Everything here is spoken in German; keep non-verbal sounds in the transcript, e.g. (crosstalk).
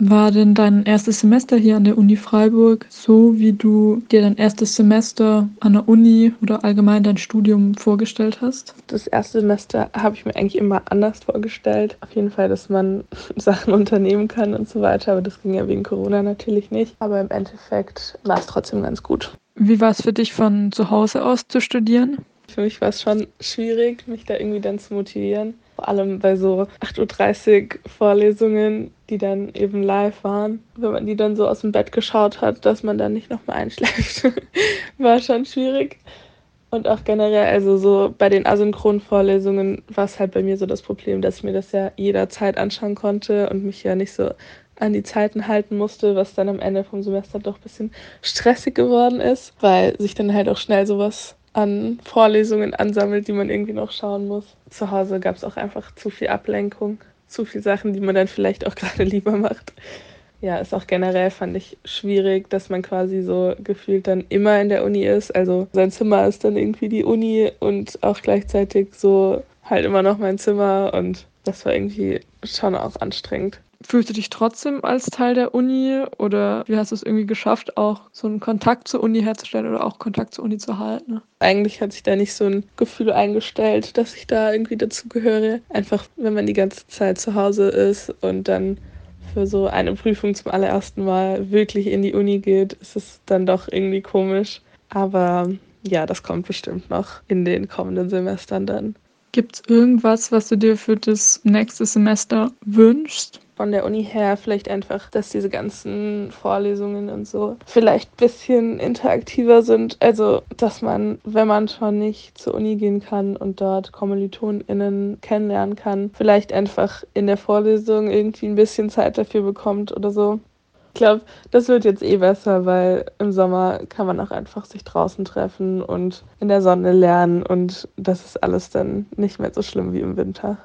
War denn dein erstes Semester hier an der Uni Freiburg so, wie du dir dein erstes Semester an der Uni oder allgemein dein Studium vorgestellt hast? Das erste Semester habe ich mir eigentlich immer anders vorgestellt. Auf jeden Fall, dass man (laughs) Sachen unternehmen kann und so weiter, aber das ging ja wegen Corona natürlich nicht. Aber im Endeffekt war es trotzdem ganz gut. Wie war es für dich von zu Hause aus zu studieren? Für mich war es schon schwierig, mich da irgendwie dann zu motivieren. Vor allem bei so 8.30 Uhr Vorlesungen, die dann eben live waren. Wenn man die dann so aus dem Bett geschaut hat, dass man dann nicht nochmal (laughs) einschläft, war schon schwierig. Und auch generell, also so bei den asynchronen Vorlesungen war es halt bei mir so das Problem, dass ich mir das ja jederzeit anschauen konnte und mich ja nicht so an die Zeiten halten musste, was dann am Ende vom Semester doch ein bisschen stressig geworden ist, weil sich dann halt auch schnell sowas an Vorlesungen ansammelt, die man irgendwie noch schauen muss. Zu Hause gab es auch einfach zu viel Ablenkung, zu viele Sachen, die man dann vielleicht auch (laughs) gerade lieber macht. Ja, ist auch generell, fand ich, schwierig, dass man quasi so gefühlt dann immer in der Uni ist. Also sein Zimmer ist dann irgendwie die Uni und auch gleichzeitig so halt immer noch mein Zimmer und das war irgendwie schon auch anstrengend. Fühlst du dich trotzdem als Teil der Uni oder wie hast du es irgendwie geschafft, auch so einen Kontakt zur Uni herzustellen oder auch Kontakt zur Uni zu halten? Eigentlich hat sich da nicht so ein Gefühl eingestellt, dass ich da irgendwie dazugehöre. Einfach, wenn man die ganze Zeit zu Hause ist und dann für so eine Prüfung zum allerersten Mal wirklich in die Uni geht, ist es dann doch irgendwie komisch. Aber ja, das kommt bestimmt noch in den kommenden Semestern dann. Gibt es irgendwas, was du dir für das nächste Semester wünschst? von der Uni her vielleicht einfach, dass diese ganzen Vorlesungen und so vielleicht ein bisschen interaktiver sind. Also, dass man, wenn man schon nicht zur Uni gehen kann und dort KommilitonInnen kennenlernen kann, vielleicht einfach in der Vorlesung irgendwie ein bisschen Zeit dafür bekommt oder so. Ich glaube, das wird jetzt eh besser, weil im Sommer kann man auch einfach sich draußen treffen und in der Sonne lernen und das ist alles dann nicht mehr so schlimm wie im Winter.